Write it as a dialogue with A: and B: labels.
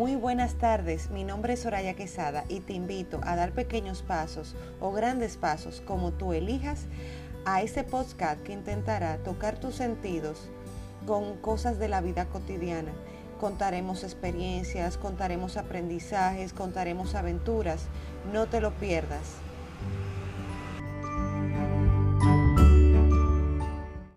A: Muy buenas tardes, mi nombre es Soraya Quesada y te invito a dar pequeños pasos o grandes pasos como tú elijas a este podcast que intentará tocar tus sentidos con cosas de la vida cotidiana. Contaremos experiencias, contaremos aprendizajes, contaremos aventuras. No te lo pierdas.